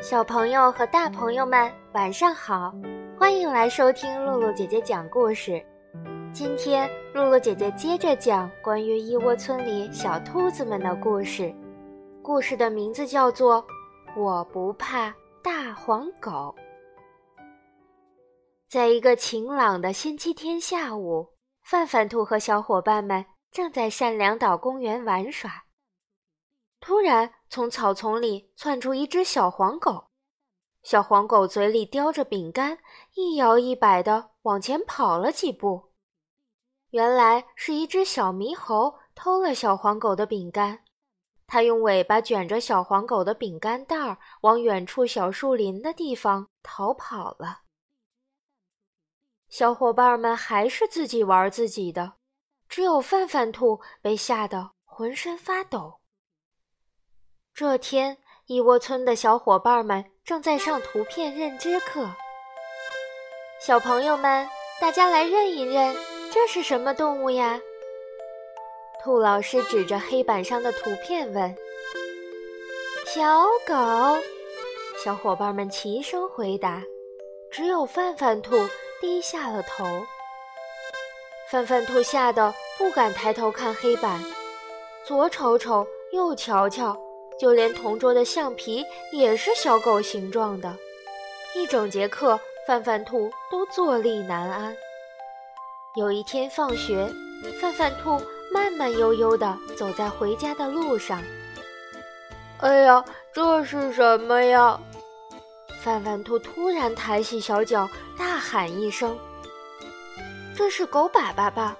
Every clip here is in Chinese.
小朋友和大朋友们，晚上好！欢迎来收听露露姐姐讲故事。今天，露露姐姐接着讲关于一窝村里小兔子们的故事。故事的名字叫做《我不怕大黄狗》。在一个晴朗的星期天下午，范范兔和小伙伴们正在善良岛公园玩耍。突然，从草丛里窜出一只小黄狗。小黄狗嘴里叼着饼干，一摇一摆地往前跑了几步。原来是一只小猕猴偷了小黄狗的饼干，它用尾巴卷着小黄狗的饼干袋儿，往远处小树林的地方逃跑了。小伙伴们还是自己玩自己的，只有范范兔被吓得浑身发抖。这天，一窝村的小伙伴们正在上图片认知课。小朋友们，大家来认一认，这是什么动物呀？兔老师指着黑板上的图片问。小狗，小伙伴们齐声回答。只有范范兔低下了头。范范兔吓得不敢抬头看黑板，左瞅瞅，右瞧瞧。就连同桌的橡皮也是小狗形状的，一整节课，范范兔都坐立难安。有一天放学，范范兔慢慢悠悠地走在回家的路上。哎呀，这是什么呀？范范兔突然抬起小脚，大喊一声：“这是狗粑粑吧？”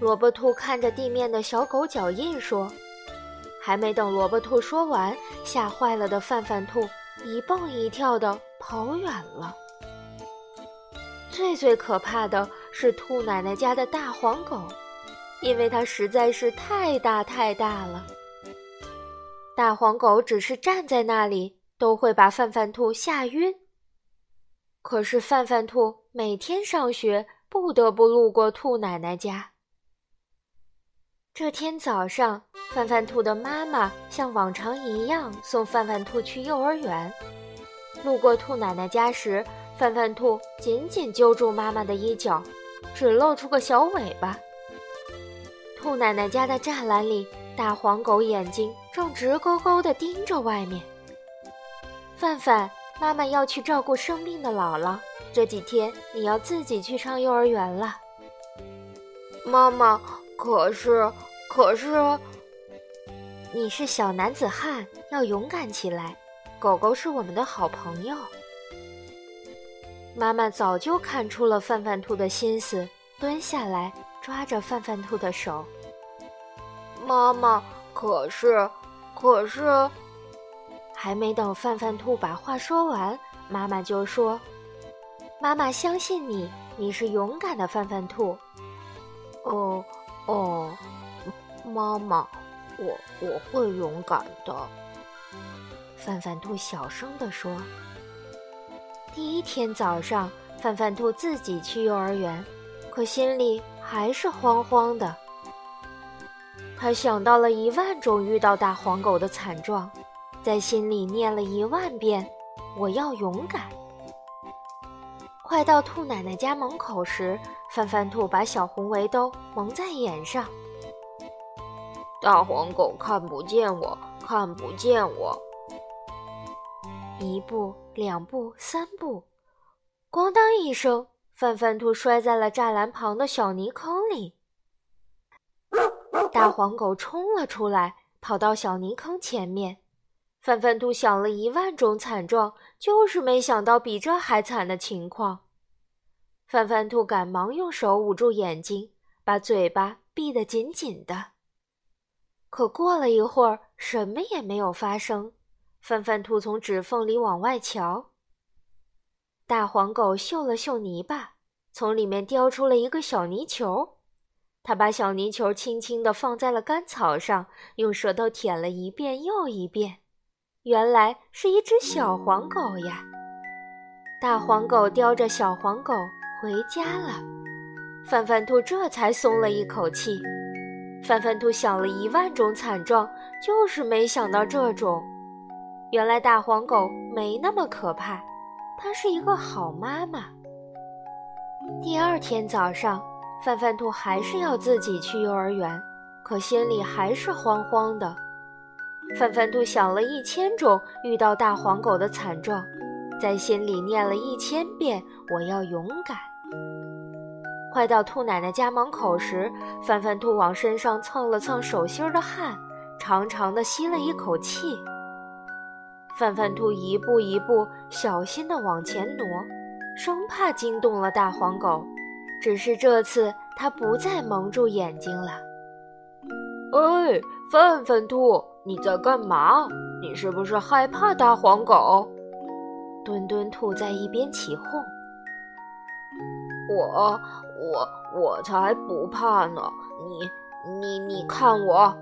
萝卜兔看着地面的小狗脚印说。还没等萝卜兔说完，吓坏了的范范兔一蹦一跳的跑远了。最最可怕的是兔奶奶家的大黄狗，因为它实在是太大太大了。大黄狗只是站在那里，都会把范范兔吓晕。可是范范兔每天上学，不得不路过兔奶奶家。这天早上，范范兔的妈妈像往常一样送范范兔去幼儿园。路过兔奶奶家时，范范兔紧紧揪住妈妈的衣角，只露出个小尾巴。兔奶奶家的栅栏里，大黄狗眼睛正直勾勾地盯着外面。范范，妈妈要去照顾生病的姥姥，这几天你要自己去上幼儿园了。妈妈。可是，可是，你是小男子汉，要勇敢起来。狗狗是我们的好朋友。妈妈早就看出了范范兔的心思，蹲下来抓着范范兔的手。妈妈，可是，可是，还没等范范兔把话说完，妈妈就说：“妈妈相信你，你是勇敢的范范兔。”哦。哦，妈妈，我我会勇敢的。范范兔小声地说。第一天早上，范范兔自己去幼儿园，可心里还是慌慌的。他想到了一万种遇到大黄狗的惨状，在心里念了一万遍：“我要勇敢。”快到兔奶奶家门口时，范范兔把小红围兜蒙在眼上。大黄狗看不见我，看不见我。一步，两步，三步，咣当一声，范范兔摔在了栅栏旁的小泥坑里。大黄狗冲了出来，跑到小泥坑前面。范范兔想了一万种惨状，就是没想到比这还惨的情况。范范兔赶忙用手捂住眼睛，把嘴巴闭得紧紧的。可过了一会儿，什么也没有发生。范范兔从指缝里往外瞧，大黄狗嗅了嗅泥巴，从里面叼出了一个小泥球。它把小泥球轻轻地放在了干草上，用舌头舔了一遍又一遍。原来是一只小黄狗呀！大黄狗叼着小黄狗回家了，范范兔这才松了一口气。范范兔想了一万种惨状，就是没想到这种。原来大黄狗没那么可怕，它是一个好妈妈。第二天早上，范范兔还是要自己去幼儿园，可心里还是慌慌的。范范兔想了一千种遇到大黄狗的惨状。在心里念了一千遍：“我要勇敢。”快到兔奶奶家门口时，范范兔往身上蹭了蹭手心的汗，长长的吸了一口气。范范兔一步一步小心地往前挪，生怕惊动了大黄狗。只是这次，他不再蒙住眼睛了。哎，范范兔，你在干嘛？你是不是害怕大黄狗？墩墩兔在一边起哄：“我我我才不怕呢！你你你看我！”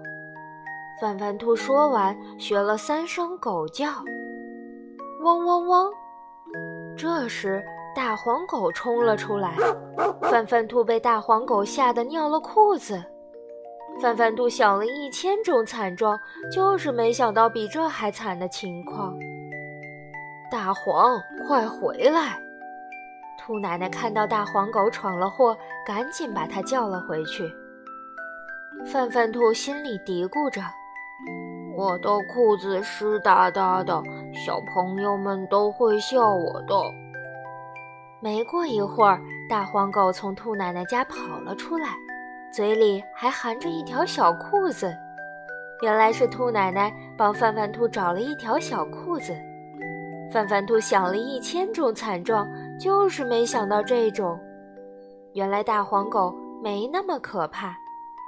范范兔说完，学了三声狗叫：“汪汪汪！”这时，大黄狗冲了出来，范范兔被大黄狗吓得尿了裤子。范范兔想了一千种惨状，就是没想到比这还惨的情况。大黄，快回来！兔奶奶看到大黄狗闯了祸，赶紧把它叫了回去。范范兔心里嘀咕着：“我的裤子湿哒哒的，小朋友们都会笑我的。”没过一会儿，大黄狗从兔奶奶家跑了出来，嘴里还含着一条小裤子。原来是兔奶奶帮范范兔找了一条小裤子。范范兔想了一千种惨状，就是没想到这种。原来大黄狗没那么可怕，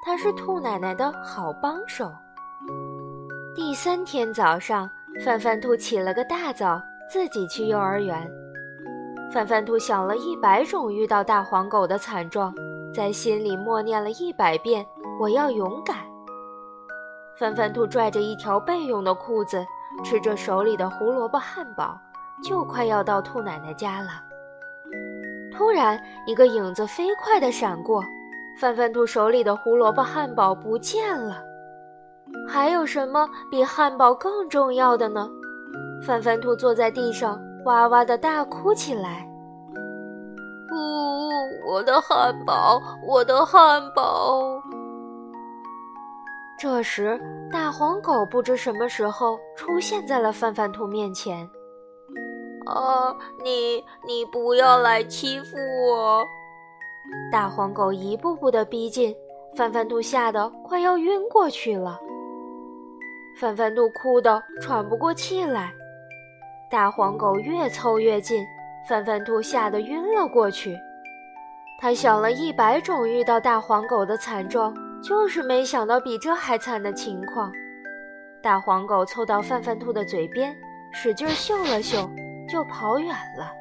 它是兔奶奶的好帮手。第三天早上，范范兔起了个大早，自己去幼儿园。范范兔想了一百种遇到大黄狗的惨状，在心里默念了一百遍：“我要勇敢。”范范兔拽着一条备用的裤子。吃着手里的胡萝卜汉堡，就快要到兔奶奶家了。突然，一个影子飞快地闪过，范范兔手里的胡萝卜汉堡不见了。还有什么比汉堡更重要的呢？范范兔坐在地上，哇哇的大哭起来。呜，我的汉堡，我的汉堡！这时，大黄狗不知什么时候出现在了范范兔面前。啊，你你不要来欺负我！大黄狗一步步的逼近，范范兔吓得快要晕过去了。范范兔哭得喘不过气来。大黄狗越凑越近，范范兔吓得晕了过去。他想了一百种遇到大黄狗的惨状。就是没想到比这还惨的情况，大黄狗凑到范范兔的嘴边，使劲嗅了嗅，就跑远了。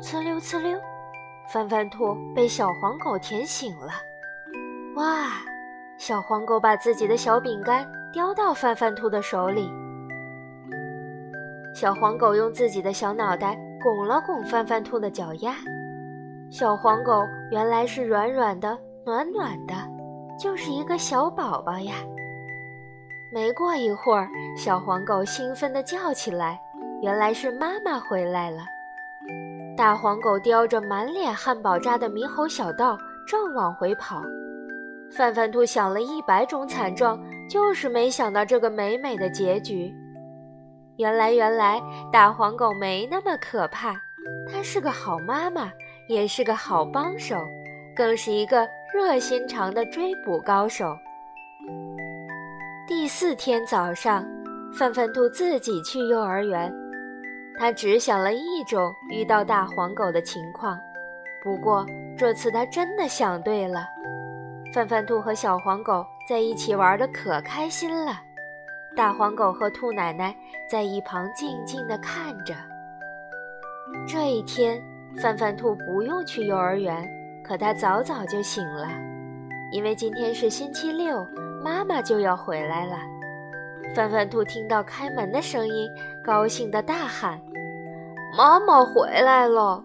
呲溜呲溜，范范兔被小黄狗舔醒了。哇！小黄狗把自己的小饼干叼到范范兔的手里。小黄狗用自己的小脑袋拱了拱范范兔的脚丫。小黄狗原来是软软的、暖暖的。就是一个小宝宝呀！没过一会儿，小黄狗兴奋地叫起来，原来是妈妈回来了。大黄狗叼着满脸汉堡渣的猕猴小道，正往回跑。范范兔想了一百种惨状，就是没想到这个美美的结局。原来，原来大黄狗没那么可怕，它是个好妈妈，也是个好帮手，更是一个。热心肠的追捕高手。第四天早上，范范兔自己去幼儿园。他只想了一种遇到大黄狗的情况，不过这次他真的想对了。范范兔和小黄狗在一起玩的可开心了，大黄狗和兔奶奶在一旁静静地看着。这一天，范范兔不用去幼儿园。可他早早就醒了，因为今天是星期六，妈妈就要回来了。范范兔听到开门的声音，高兴地大喊：“妈妈回来了。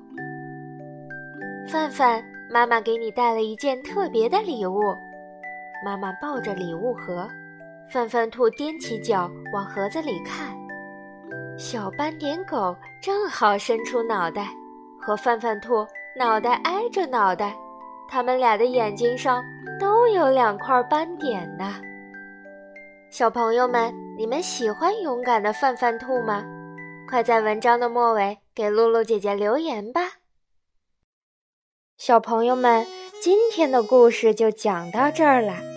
范范，妈妈给你带了一件特别的礼物。妈妈抱着礼物盒，范范兔踮起脚往盒子里看，小斑点狗正好伸出脑袋，和范范兔脑袋挨着脑袋，他们俩的眼睛上都有两块斑点呢。小朋友们，你们喜欢勇敢的范范兔吗？快在文章的末尾给露露姐姐留言吧。小朋友们，今天的故事就讲到这儿了。